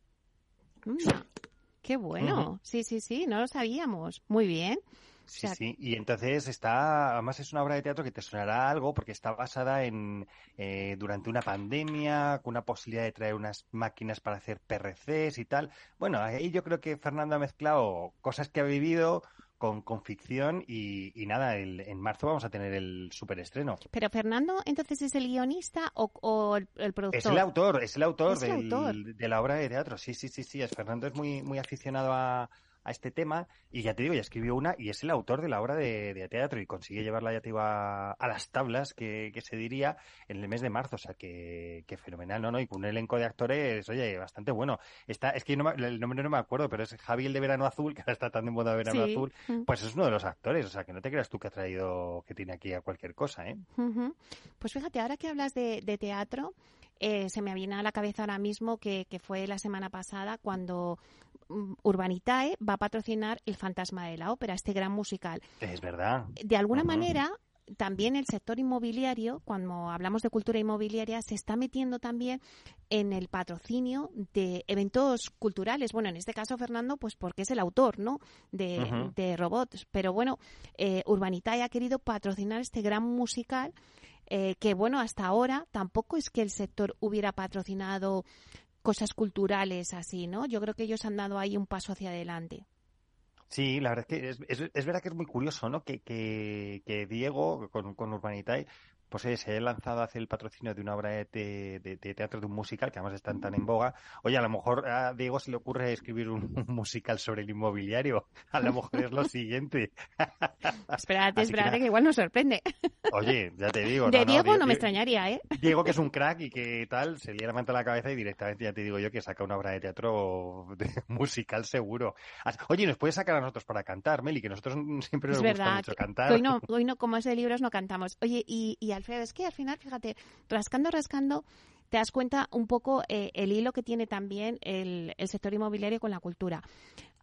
Speaker 2: Qué bueno. Sí, sí, sí, no lo sabíamos. Muy bien.
Speaker 5: Sí, sí, y entonces está, además es una obra de teatro que te sonará algo porque está basada en eh, durante una pandemia, con una posibilidad de traer unas máquinas para hacer PRCs y tal. Bueno, ahí yo creo que Fernando ha mezclado cosas que ha vivido con, con ficción y, nada, en marzo vamos a tener el superestreno.
Speaker 2: Pero Fernando, entonces, ¿es el guionista o, el, productor?
Speaker 5: Es el autor, es el autor, de la obra de teatro. Sí, sí, sí, sí. Es, Fernando es muy, muy aficionado a, a este tema y ya te digo, ya escribió una y es el autor de la obra de, teatro y consigue llevarla ya te iba a las tablas, que, se diría, en el mes de marzo. O sea, que, fenomenal, ¿no? ¿no? Y con un elenco de actores, oye, bastante bueno. Está, es que el nombre no me acuerdo, pero es Javi el de Verano Azul, [laughs] que ahora está tan de moda Verano Azul, mm. pues es uno de los actores. O sea, que no te creas tú que ha traído, que tiene aquí a cualquier cosa, ¿eh?
Speaker 2: Pues fíjate, ahora que hablas de, de teatro, eh, se me viene a la cabeza ahora mismo que, que, fue la semana pasada cuando mm, Urbanitae va a patrocinar El Fantasma de la Ópera, este gran musical.
Speaker 5: Es verdad.
Speaker 2: De alguna manera, también el sector inmobiliario, cuando hablamos de cultura inmobiliaria, se está metiendo también en el patrocinio de eventos culturales. Bueno, en este caso, Fernando, pues porque es el autor, ¿no? De, de robots. Pero bueno, eh, Urbanitae ha querido patrocinar este gran musical eh, que bueno, hasta ahora tampoco es que el sector hubiera patrocinado cosas culturales así, ¿no? Yo creo que ellos han dado ahí un paso hacia adelante.
Speaker 5: Sí, la verdad es que es, verdad que es muy curioso, ¿no? Que, que, Diego con, con Urbanitae pues eh, se ha lanzado a hacer el patrocinio de una obra de, teatro, de un musical, que además están tan en boga. Oye, a lo mejor a Diego se le ocurre escribir un, musical sobre el inmobiliario. A lo mejor es lo siguiente. [laughs]
Speaker 2: espérate, espérate, que, igual nos sorprende.
Speaker 5: Oye, ya te digo.
Speaker 2: De Diego no, me extrañaría, ¿eh?
Speaker 5: Diego, que es un crack y que tal, se le levanta la cabeza y directamente ya te digo yo que saca una obra de teatro [laughs] musical seguro. Oye, ¿nos puedes sacar a nosotros para cantar, Meli? Que nosotros siempre nos gusta mucho cantar.
Speaker 2: Hoy no, hoy no, como es de libros, no cantamos. Oye, y, y Alfredo, es que al final, fíjate, rascando, rascando, te das cuenta un poco eh, el hilo que tiene también el, sector inmobiliario con la cultura.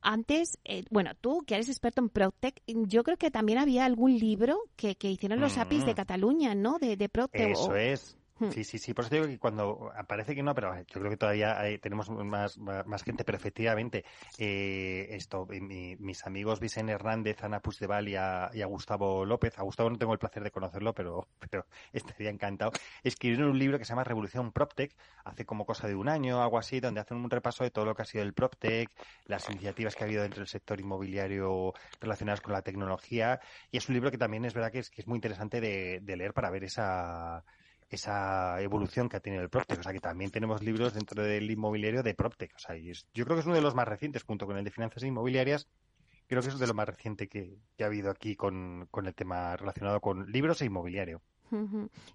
Speaker 2: Antes, eh, bueno, tú que eres experto en Protec, yo creo que también había algún libro que, que hicieron los APIs de mm. Cataluña, ¿no? De, de
Speaker 5: Eso es. Hmm. Sí, sí, sí. Por eso digo que cuando aparece que no, pero yo creo que todavía tenemos más, más gente, pero efectivamente, eh, esto, mis amigos Vicente Hernández, Ana Puigdeval y a, y a Gustavo López, a Gustavo no tengo el placer de conocerlo, pero, [laughs] pero estaría encantado, escribieron un libro que se llama Revolución PropTech, hace como cosa de un año, algo así, donde hacen un repaso de todo lo que ha sido el PropTech, las iniciativas que ha habido dentro del sector inmobiliario relacionadas con la tecnología, y es un libro que también es verdad que es, que es muy interesante de, de leer para ver esa esa evolución que ha tenido el PropTech. O sea, que también tenemos libros dentro del inmobiliario de PropTech. O sea, y yo creo que es uno de los más recientes, junto con el de finanzas inmobiliarias. Creo que es de lo más reciente que, ha habido aquí con, con, el tema relacionado con libros e inmobiliario.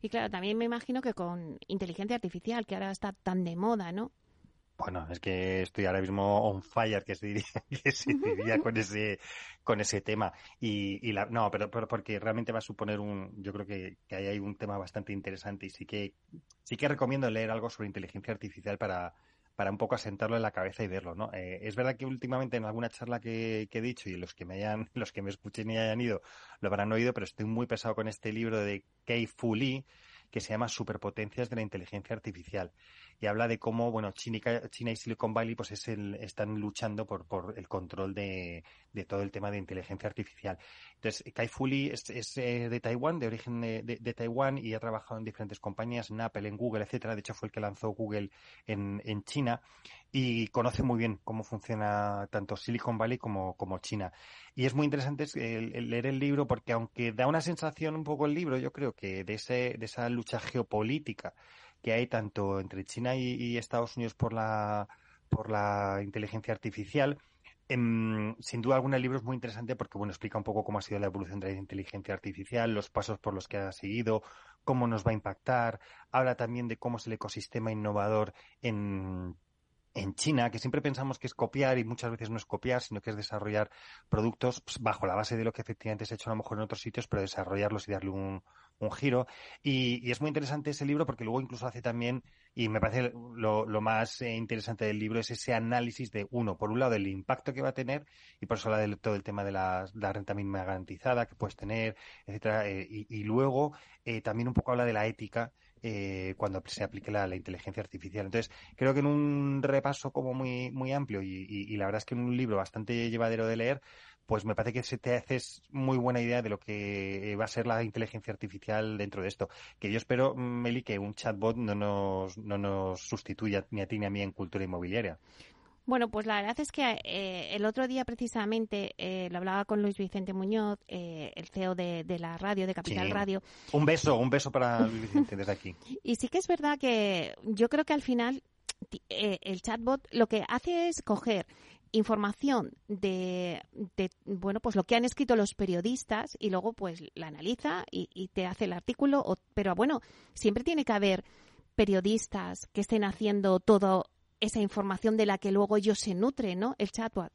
Speaker 2: Y claro, también me imagino que con inteligencia artificial, que ahora está tan de moda, ¿no?
Speaker 5: Bueno, es que estoy ahora mismo on fire, que se diría, [laughs] que se diría con ese con ese tema. Y, y la, no, pero, pero, porque realmente va a suponer un, yo creo que, que ahí hay un tema bastante interesante y sí que sí que recomiendo leer algo sobre inteligencia artificial para, para un poco asentarlo en la cabeza y verlo, ¿no? Eh, es verdad que últimamente en alguna charla que, que, he dicho y los que me hayan, [laughs] los que me escuchen y hayan ido lo habrán oído, pero estoy muy pesado con este libro de Kei Fu Lee, que se llama Superpotencias de la Inteligencia Artificial y habla de cómo, bueno, China y, Silicon Valley pues es el, están luchando por, el control de, todo el tema de inteligencia artificial. Entonces, Kai Fu Lee es, es eh, de Taiwán, de origen de, Taiwán y ha trabajado en diferentes compañías, en Apple, en Google, etcétera. De hecho, fue el que lanzó Google en, China y conoce muy bien cómo funciona tanto Silicon Valley como, como China. Y es muy interesante leer el libro porque aunque da una sensación un poco el libro, yo creo que de, ese, de esa lucha geopolítica que hay tanto entre China y, Estados Unidos por la, por la inteligencia artificial. Em, sin duda alguna el libro es muy interesante porque bueno explica un poco cómo ha sido la evolución de la inteligencia artificial, los pasos por los que ha seguido, cómo nos va a impactar, habla también de cómo es el ecosistema innovador en, en China, que siempre pensamos que es copiar y muchas veces no es copiar, sino que es desarrollar productos pues, bajo la base de lo que efectivamente se ha hecho a lo mejor en otros sitios, pero desarrollarlos y darle un, un giro. Y, es muy interesante ese libro porque luego incluso hace también, y me parece lo, lo más eh, interesante del libro, es ese análisis de, uno, por un lado, del impacto que va a tener, y por eso habla de todo el tema de la, renta mínima garantizada que puedes tener, etcétera, eh, y, luego eh, también un poco habla de la ética cuando se aplique la, inteligencia artificial. Entonces, creo que en un repaso como muy, muy amplio y, la verdad es que en un libro bastante llevadero de leer, pues me parece que se te haces muy buena idea de lo que va a ser la inteligencia artificial dentro de esto. Que yo espero, Meli, que un chatbot no nos, no nos sustituya ni a ti ni a mí en cultura inmobiliaria.
Speaker 2: Bueno, pues la verdad es que eh, el otro día precisamente eh, lo hablaba con Luis Vicente Muñoz, eh, el CEO de, la radio, de Capital Radio.
Speaker 5: Un beso, un beso para Luis Vicente desde aquí. [laughs]
Speaker 2: y sí que es verdad que yo creo que al final el chatbot lo que hace es coger información de, bueno pues lo que han escrito los periodistas y luego pues la analiza y, te hace el artículo pero bueno siempre tiene que haber periodistas que estén haciendo todo esa información de la que luego ellos se nutren, ¿no? El chatbot.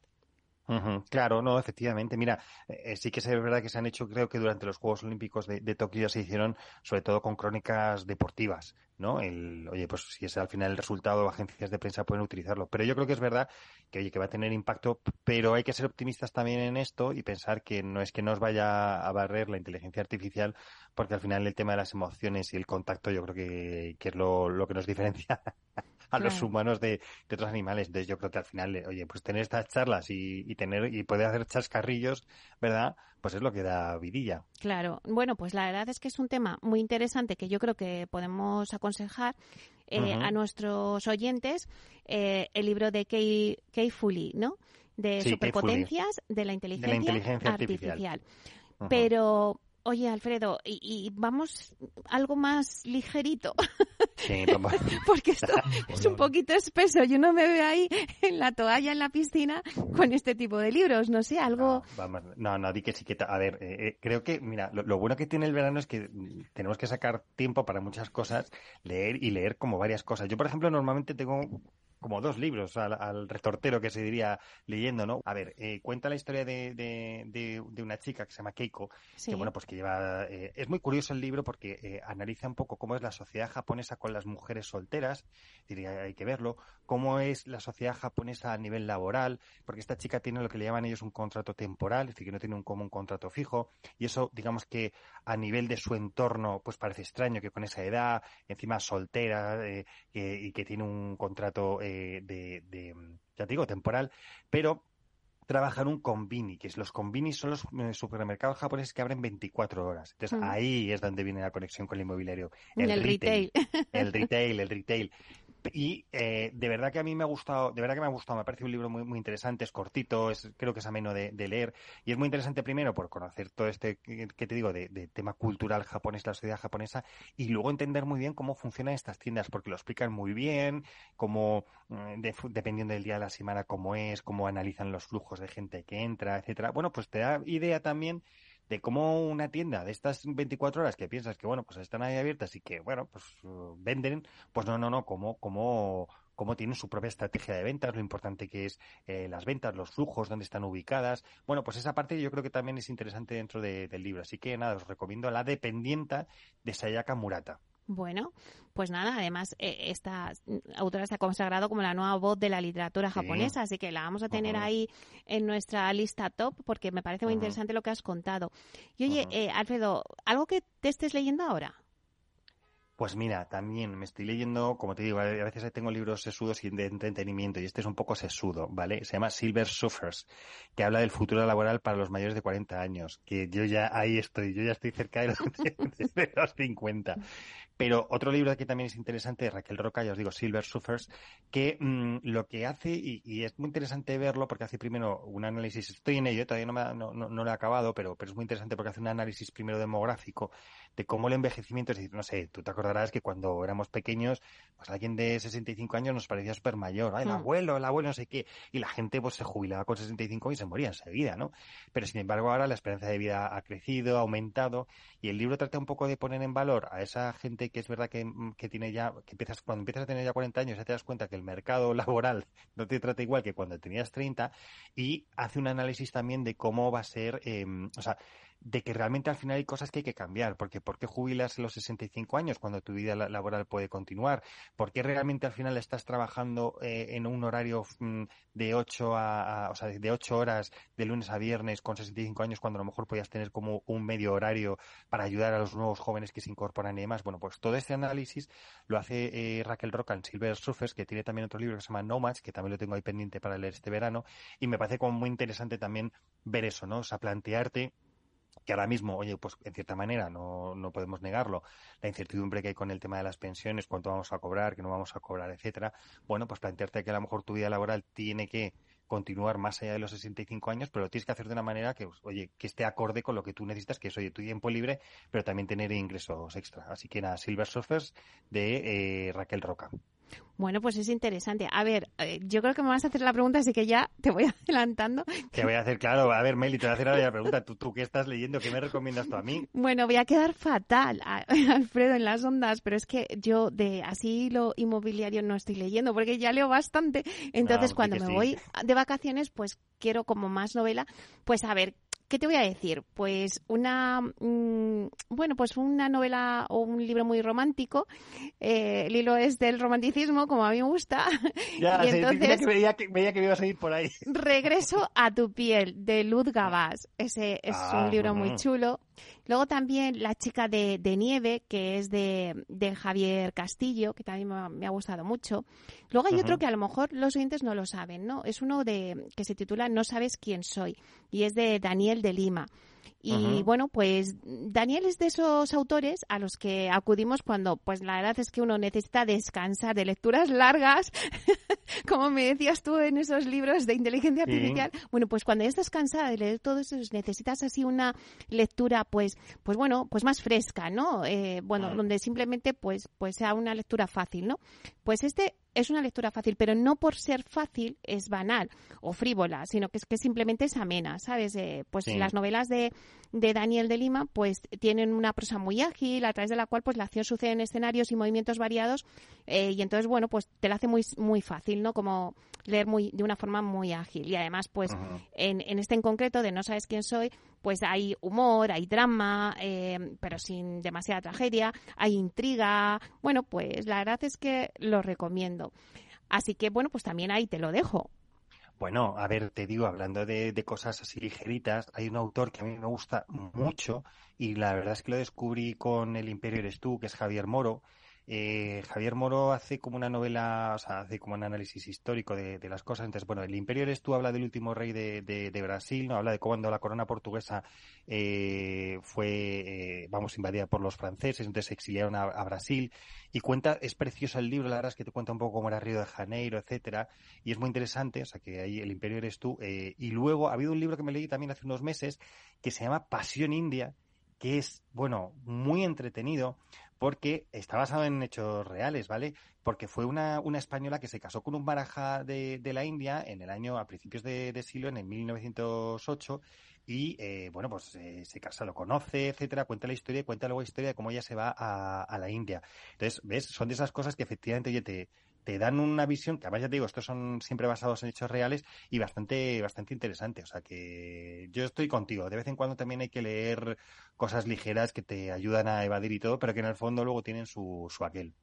Speaker 5: Claro, no, efectivamente. Mira, eh, sí que es verdad que se han hecho, creo que durante los Juegos Olímpicos de, Tokio se hicieron, sobre todo con crónicas deportivas, ¿no? El, oye, pues si es al final el resultado, agencias de prensa pueden utilizarlo. Pero yo creo que es verdad que, oye, que va a tener impacto, pero hay que ser optimistas también en esto y pensar que no es que nos vaya a barrer la inteligencia artificial, porque al final el tema de las emociones y el contacto yo creo que, es lo que nos diferencia [laughs] a los humanos de, otros animales. Entonces yo creo que al final, oye, pues tener estas charlas y, tener y poder hacer chascarrillos, ¿verdad? Pues es lo que da vidilla.
Speaker 2: Claro. Bueno, pues la verdad es que es un tema muy interesante que yo creo que podemos aconsejar eh, a nuestros oyentes eh, el libro de Kay, Kay Fully, ¿no? De superpotencias de la inteligencia, artificial. Pero Oye, Alfredo, y, vamos algo más ligerito. [laughs]
Speaker 5: Sí, vamos.
Speaker 2: Porque esto [laughs] es un poquito espeso. Yo no me veo ahí en la toalla en la piscina con este tipo de libros. No sé, algo.
Speaker 5: No, vamos, no, no, di que sí que. A ver, eh, eh, creo que, mira, lo, bueno que tiene el verano es que tenemos que sacar tiempo para muchas cosas, leer y leer como varias cosas. Yo, por ejemplo, normalmente tengo como dos libros al, retortero que se diría leyendo, ¿no? A ver, eh, cuenta la historia de, de, de, una chica que se llama Keiko, que bueno, pues que lleva... Eh, es muy curioso el libro porque eh, analiza un poco cómo es la sociedad japonesa con las mujeres solteras, diría, hay que verlo, cómo es la sociedad japonesa a nivel laboral, porque esta chica tiene lo que le llaman ellos un contrato temporal, es decir, que no tiene un, como un contrato fijo, y eso, digamos que a nivel de su entorno, pues parece extraño que con esa edad, encima soltera, y que tiene un contrato de, ya te digo, temporal, pero trabajan un convini, que es los convini son los eh, supermercados japoneses que abren 24 horas. Entonces ahí es donde viene la conexión con el inmobiliario.
Speaker 2: El, retail.
Speaker 5: El retail, el retail. Y eh, de verdad que a mí me ha gustado, de verdad que me ha gustado, me parece un libro muy, muy interesante, es cortito, es, creo que es ameno de, leer y es muy interesante primero por conocer todo este, que te digo, de, tema cultural japonés, la sociedad japonesa y luego entender muy bien cómo funcionan estas tiendas porque lo explican muy bien, cómo, mm, dependiendo del día de la semana, cómo es, cómo analizan los flujos de gente que entra, etcétera. Bueno, pues te da idea también de cómo una tienda de estas 24 horas que piensas que, bueno, pues están ahí abiertas y que, bueno, pues uh, venden, pues no, no, no, cómo, cómo, cómo tienen su propia estrategia de ventas, lo importante que es eh, las ventas, los flujos, dónde están ubicadas. Bueno, pues esa parte yo creo que también es interesante dentro del libro. Así que nada, os recomiendo La Dependienta de Sayaka Murata.
Speaker 2: Bueno, pues nada, además eh, esta autora se ha consagrado como la nueva voz de la literatura japonesa, así que la vamos a tener ahí en nuestra lista top porque me parece muy interesante lo que has contado. Y oye, eh, Alfredo, ¿algo que te estés leyendo ahora?
Speaker 5: Pues mira, también me estoy leyendo, como te digo, a veces tengo libros sesudos y de entretenimiento, y este es un poco sesudo, ¿vale? Se llama Silver Surfers, que habla del futuro laboral para los mayores de 40 años, que yo ya ahí estoy, yo ya estoy cerca de los, [laughs] de los 50. Pero otro libro que también es interesante de Raquel Roca, ya os digo, Silver Surfers, que mm, lo que hace, y, es muy interesante verlo porque hace primero un análisis, estoy en ello, todavía no, me, no, no, lo he acabado, pero, pero es muy interesante porque hace un análisis primero demográfico de cómo el envejecimiento, es decir, no sé, tú te acordarás que cuando éramos pequeños, pues alguien de 65 años nos parecía súper mayor, el mm. abuelo, el abuelo, no sé qué, y la gente pues se jubilaba con 65 y se moría enseguida, ¿no? Pero sin embargo ahora la esperanza de vida ha crecido, ha aumentado, y el libro trata un poco de poner en valor a esa gente que es verdad que, mm, que, tiene ya, que empiezas, cuando empiezas a tener ya 40 años ya te das cuenta que el mercado [laughs] laboral no te trata igual que cuando tenías 30 y hace un análisis también de cómo va a ser, eh, o sea, de que realmente al final hay cosas que hay que cambiar, porque ¿por qué jubilas los 65 años cuando tu vida laboral puede continuar? ¿Por qué realmente al final estás trabajando eh, en un horario mm, de 8 a, o sea, de 8 horas de lunes a viernes con 65 años cuando a lo mejor podías tener como un medio horario para ayudar a los nuevos jóvenes que se incorporan y demás? Bueno, pues todo este análisis lo hace eh, Raquel Roca en Silver Surfers, que tiene también otro libro que se llama Nomads, que también lo tengo ahí pendiente para leer este verano, y me parece como muy interesante también ver eso, ¿no? O sea, plantearte que ahora mismo, oye, pues en cierta manera no, no podemos negarlo, la incertidumbre que hay con el tema de las pensiones, cuánto vamos a cobrar, qué no vamos a cobrar, etcétera, bueno, pues plantearte que a lo mejor tu vida laboral tiene que continuar más allá de los 65 años, pero lo tienes que hacer de una manera que, oye, que esté acorde con lo que tú necesitas, que es, oye, tu tiempo libre, pero también tener ingresos extra. Así que nada, Silver Surfers de eh, Raquel Roca.
Speaker 2: Bueno, pues es interesante. A ver, eh, yo creo que me vas a hacer la pregunta, así que ya te voy [laughs] adelantando.
Speaker 5: Te voy a hacer, claro, a ver, Meli, te voy a hacer ahora la pregunta. ¿Tú, ¿Tú qué estás leyendo? ¿Qué me recomiendas tú a mí?
Speaker 2: Bueno, voy a quedar fatal, [laughs] Alfredo, en las ondas, pero es que yo de asilo inmobiliario no estoy leyendo, porque ya leo bastante. Entonces, cuando me voy de vacaciones, pues quiero como más novela, pues a ver ¿Qué te voy a decir? Pues una, mm, bueno, pues una novela o un libro muy romántico. Eh, el hilo es del romanticismo, como a mí me gusta. [laughs]
Speaker 5: Ya, y entonces, que veía, que veía, que me ibas a ir por ahí.
Speaker 2: Regreso a tu piel, de Luz Gabás. Ese es un ah, libro muy chulo. Luego también La chica de, nieve, que es de, Javier Castillo, que también me ha, gustado mucho. Luego hay otro que a lo mejor los oyentes no lo saben, ¿no? Es uno de que se titula No sabes quién soy y es de Daniel de Lima. Y bueno, pues Daniel es de esos autores a los que acudimos cuando, pues la verdad es que uno necesita descansar de lecturas largas, [laughs] como me decías tú en esos libros de inteligencia artificial. Bueno, pues cuando estás cansada de leer todo eso, necesitas así una lectura, pues, pues bueno, pues más fresca, ¿no? Eh, bueno, donde simplemente, pues, pues sea una lectura fácil, ¿no? Pues este es una lectura fácil, pero no por ser fácil es banal o frívola, sino que es que simplemente es amena, ¿sabes? Eh, pues las novelas de, de, Daniel de Lima pues tienen una prosa muy ágil, a través de la cual pues la acción sucede en escenarios y movimientos variados eh, y entonces, bueno, pues te la hace muy, muy fácil, ¿no? Como leer muy, de una forma muy ágil. Y además, pues en, en este en concreto de No sabes quién soy, pues hay humor, hay drama, eh, pero sin demasiada tragedia, hay intriga. Bueno, pues la verdad es que lo recomiendo. Así que, bueno, pues también ahí te lo dejo.
Speaker 5: Bueno, a ver, te digo, hablando de, de, cosas así ligeritas, hay un autor que a mí me gusta mucho y la verdad es que lo descubrí con El Imperio eres tú, que es Javier Moro, eh, Javier Moro hace como una novela, o sea, hace como un análisis histórico de, las cosas. Entonces, bueno, el Imperio eres tú, habla del último rey de, Brasil, ¿no? Habla de cuando la corona portuguesa eh, fue, eh, vamos, invadida por los franceses, entonces se exiliaron a, Brasil. Y cuenta, es precioso el libro, la verdad es que te cuenta un poco cómo era Río de Janeiro, etcétera. Y es muy interesante, o sea, que ahí el Imperio eres tú. y luego ha habido un libro que me leí también hace unos meses que se llama Pasión India, que es, bueno, muy entretenido, porque está basado en hechos reales, ¿vale? Porque fue una, una española que se casó con un baraja de, de la India en el año, a principios de, siglo, en el 1908, y eh, bueno, pues eh, se casa, lo conoce, etcétera, cuenta la historia y cuenta luego la historia de cómo ella se va a, a la India. Entonces, ¿ves? Son de esas cosas que efectivamente te, te dan una visión, que además ya te digo, estos son siempre basados en hechos reales y bastante, bastante interesante. O sea que yo estoy contigo. De vez en cuando también hay que leer cosas ligeras que te ayudan a evadir y todo, pero que en el fondo luego tienen su, su aquel.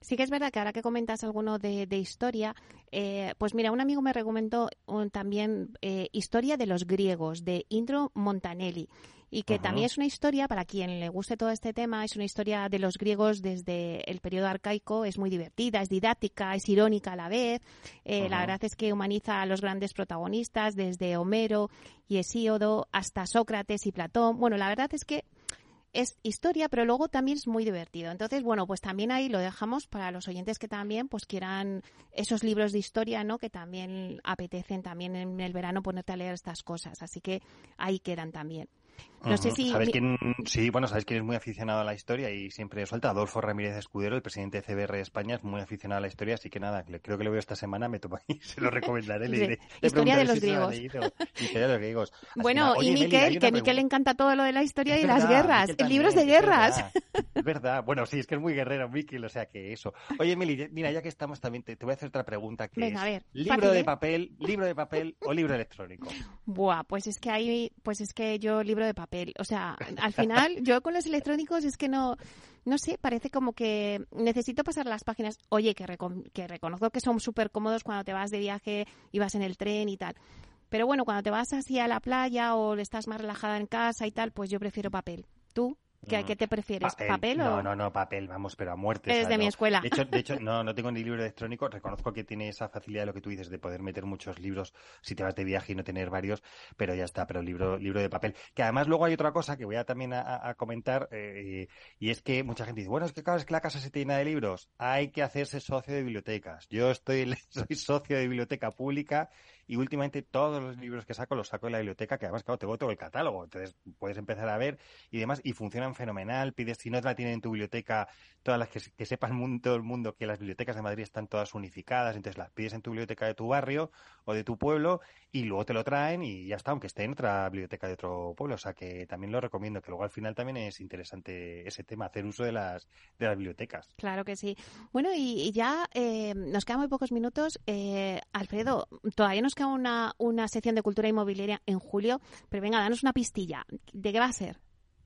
Speaker 2: Sí que es verdad que ahora que comentas alguno de, historia, eh, pues mira, un amigo me recomendó también eh, Historia de los griegos, de Indro Montanelli y que también es una historia, para quien le guste todo este tema, es una historia de los griegos desde el periodo arcaico, es muy divertida, es didáctica, es irónica a la vez, eh, la verdad es que humaniza a los grandes protagonistas, desde Homero y Hesíodo hasta Sócrates y Platón. Bueno, la verdad es que es historia, pero luego también es muy divertido. Entonces, bueno, pues también ahí lo dejamos para los oyentes que también pues quieran esos libros de historia, ¿no? Que también apetecen también en el verano ponerte a leer estas cosas. Así que ahí quedan también. No sé si...
Speaker 5: ¿Sabes quién? Sí, bueno, sabes quién es muy aficionado a la historia y siempre suelta. Adolfo Ramírez Escudero, el presidente de CBR de España, es muy aficionado a la historia, así que nada, creo que lo veo esta semana, me tomo y [laughs] se lo recomendaré. Le diré,
Speaker 2: historia de los griegos.
Speaker 5: Historia de los griegos.
Speaker 2: Bueno, y Miquel, que a Miquel le encanta todo lo de la historia y las guerras, libros de guerras.
Speaker 5: Es verdad. Bueno, sí, es que es muy guerrero Miquel, o sea que eso. Oye, Meli, mira, ya que estamos también, te, voy a hacer otra pregunta que
Speaker 2: Venga, a ver,
Speaker 5: libro de papel, libro de papel o libro electrónico.
Speaker 2: Buah, pues es que hay, pues es que yo libro de papel, o sea, al final [laughs] yo con los electrónicos es que no no sé, parece como que necesito pasar las páginas. Oye, que, que reconozco que son súper cómodos cuando te vas de viaje y vas en el tren y tal. Pero bueno, cuando te vas así a la playa o estás más relajada en casa y tal, pues yo prefiero papel. ¿Tú? ¿Qué, ¿Qué, te prefieres? ¿Papel, o...?
Speaker 5: No, no, no, papel, vamos, pero a muerte.
Speaker 2: Es de mi escuela.
Speaker 5: De hecho, de hecho [laughs] no, no tengo ni libro electrónico. Reconozco que tiene esa facilidad lo que tú dices de poder meter muchos libros si te vas de viaje y no tener varios, pero ya está, pero libro, libro de papel. Que además luego hay otra cosa que voy a también a, comentar eh, y es que mucha gente dice, bueno, es que claro, es que la casa se tiene de libros. Hay que hacerse socio de bibliotecas. Yo estoy, [laughs] soy socio de biblioteca pública y últimamente todos los libros que saco los saco de la biblioteca, que además, claro, tengo todo el catálogo, entonces puedes empezar a ver y demás, y funcionan fenomenal, pides, si no la tienen en tu biblioteca, todas las que, que sepan todo el mundo que las bibliotecas de Madrid están todas unificadas, entonces las pides en tu biblioteca de tu barrio o de tu pueblo y luego te lo traen y ya está, aunque esté en otra biblioteca de otro pueblo, o sea que también lo recomiendo, que luego al final también es interesante ese tema, hacer uso de las, de las bibliotecas.
Speaker 2: Claro que sí. Bueno, y, ya eh, nos quedan muy pocos minutos. Eh, Alfredo, todavía nos queda una, una sección de cultura inmobiliaria en julio, pero venga, danos una pistilla. ¿De qué va a ser?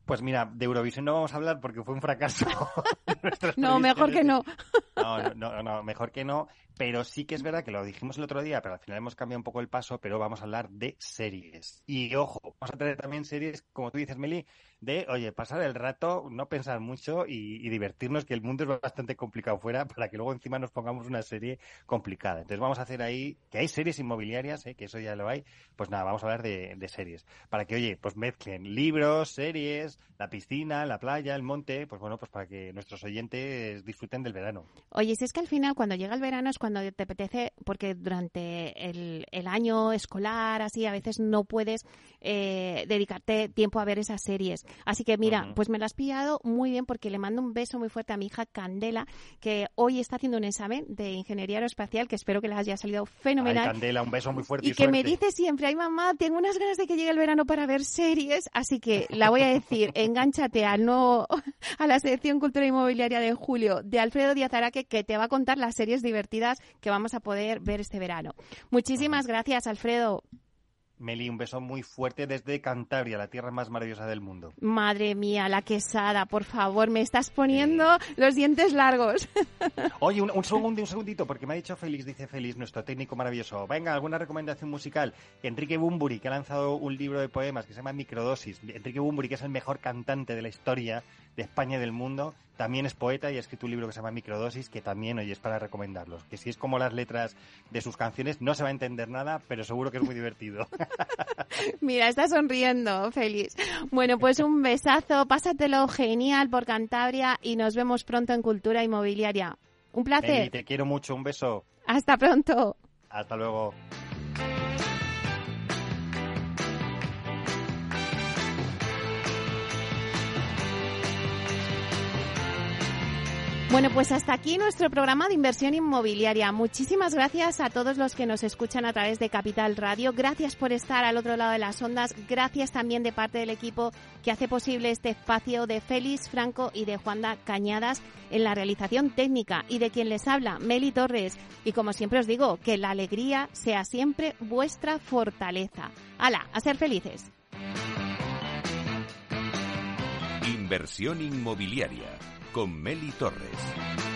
Speaker 5: Pues mira, de Eurovisión no vamos a hablar porque fue un fracaso. [laughs]
Speaker 2: no, mejor que no.
Speaker 5: no. No, no, mejor que no. Pero sí que es verdad que lo dijimos el otro día, pero al final hemos cambiado un poco el paso, pero vamos a hablar de series. Y ojo, vamos a tener también series, como tú dices, Meli, de, oye, pasar el rato, no pensar mucho y, divertirnos, que el mundo es bastante complicado fuera, [laughs] para que luego encima nos pongamos una serie complicada. Entonces vamos a hacer ahí, que hay series inmobiliarias, ¿eh? que eso ya lo hay, pues nada, vamos a hablar de, de series. Para que, oye, pues mezclen libros, series, la piscina, la playa, el monte, pues bueno, pues para que nuestros oyentes disfruten del verano.
Speaker 2: Oye, si es que al final cuando llega el verano es cuando te apetece, porque durante el, el año escolar, así, a veces no puedes eh, dedicarte tiempo a ver esas series. Así que mira, pues me la has pillado muy bien porque le mando un beso muy fuerte a mi hija Candela, que hoy está haciendo un examen de ingeniería aeroespacial, que espero que le haya salido fenomenal.
Speaker 5: Candela, un beso muy fuerte.
Speaker 2: Y, que me dice siempre, ay mamá, tengo unas ganas de que llegue el verano para ver series, así que la voy a decir, [laughs] engánchate a, no, a la sección Cultura Inmobiliaria de julio de Alfredo Díaz Araque, que te va a contar las series divertidas que vamos a poder ver este verano. Muchísimas gracias, Alfredo.
Speaker 5: Meli, un beso muy fuerte desde Cantabria, la tierra más maravillosa del mundo.
Speaker 2: Madre mía, la quesada, por favor, me estás poniendo los dientes largos. [laughs]
Speaker 5: Oye, un, segundo, un segundito, porque me ha dicho Félix, dice Félix, nuestro técnico maravilloso. Venga, alguna recomendación musical. Enrique Bumburi, que ha lanzado un libro de poemas que se llama Microdosis. Enrique Bumburi, que es el mejor cantante de la historia de España y del mundo, también es poeta y ha escrito un libro que se llama Microdosis, que también hoy es para recomendarlos. Que si es como las letras de sus canciones, no se va a entender nada, pero seguro que es muy divertido. [laughs]
Speaker 2: Mira, está sonriendo, feliz. Bueno, pues un besazo, pásatelo genial por Cantabria y nos vemos pronto en Cultura Inmobiliaria. Un placer.
Speaker 5: te quiero mucho, un beso.
Speaker 2: Hasta pronto.
Speaker 5: Hasta luego.
Speaker 2: Bueno, pues hasta aquí nuestro programa de inversión inmobiliaria. Muchísimas gracias a todos los que nos escuchan a través de Capital Radio. Gracias por estar al otro lado de las ondas. Gracias también de parte del equipo que hace posible este espacio de Félix Franco y de Juanda Cañadas en la realización técnica y de quien les habla, Meli Torres. Y como siempre os digo, que la alegría sea siempre vuestra fortaleza. ¡Hala! A ser felices.
Speaker 1: Inversión inmobiliaria con Meli Torres.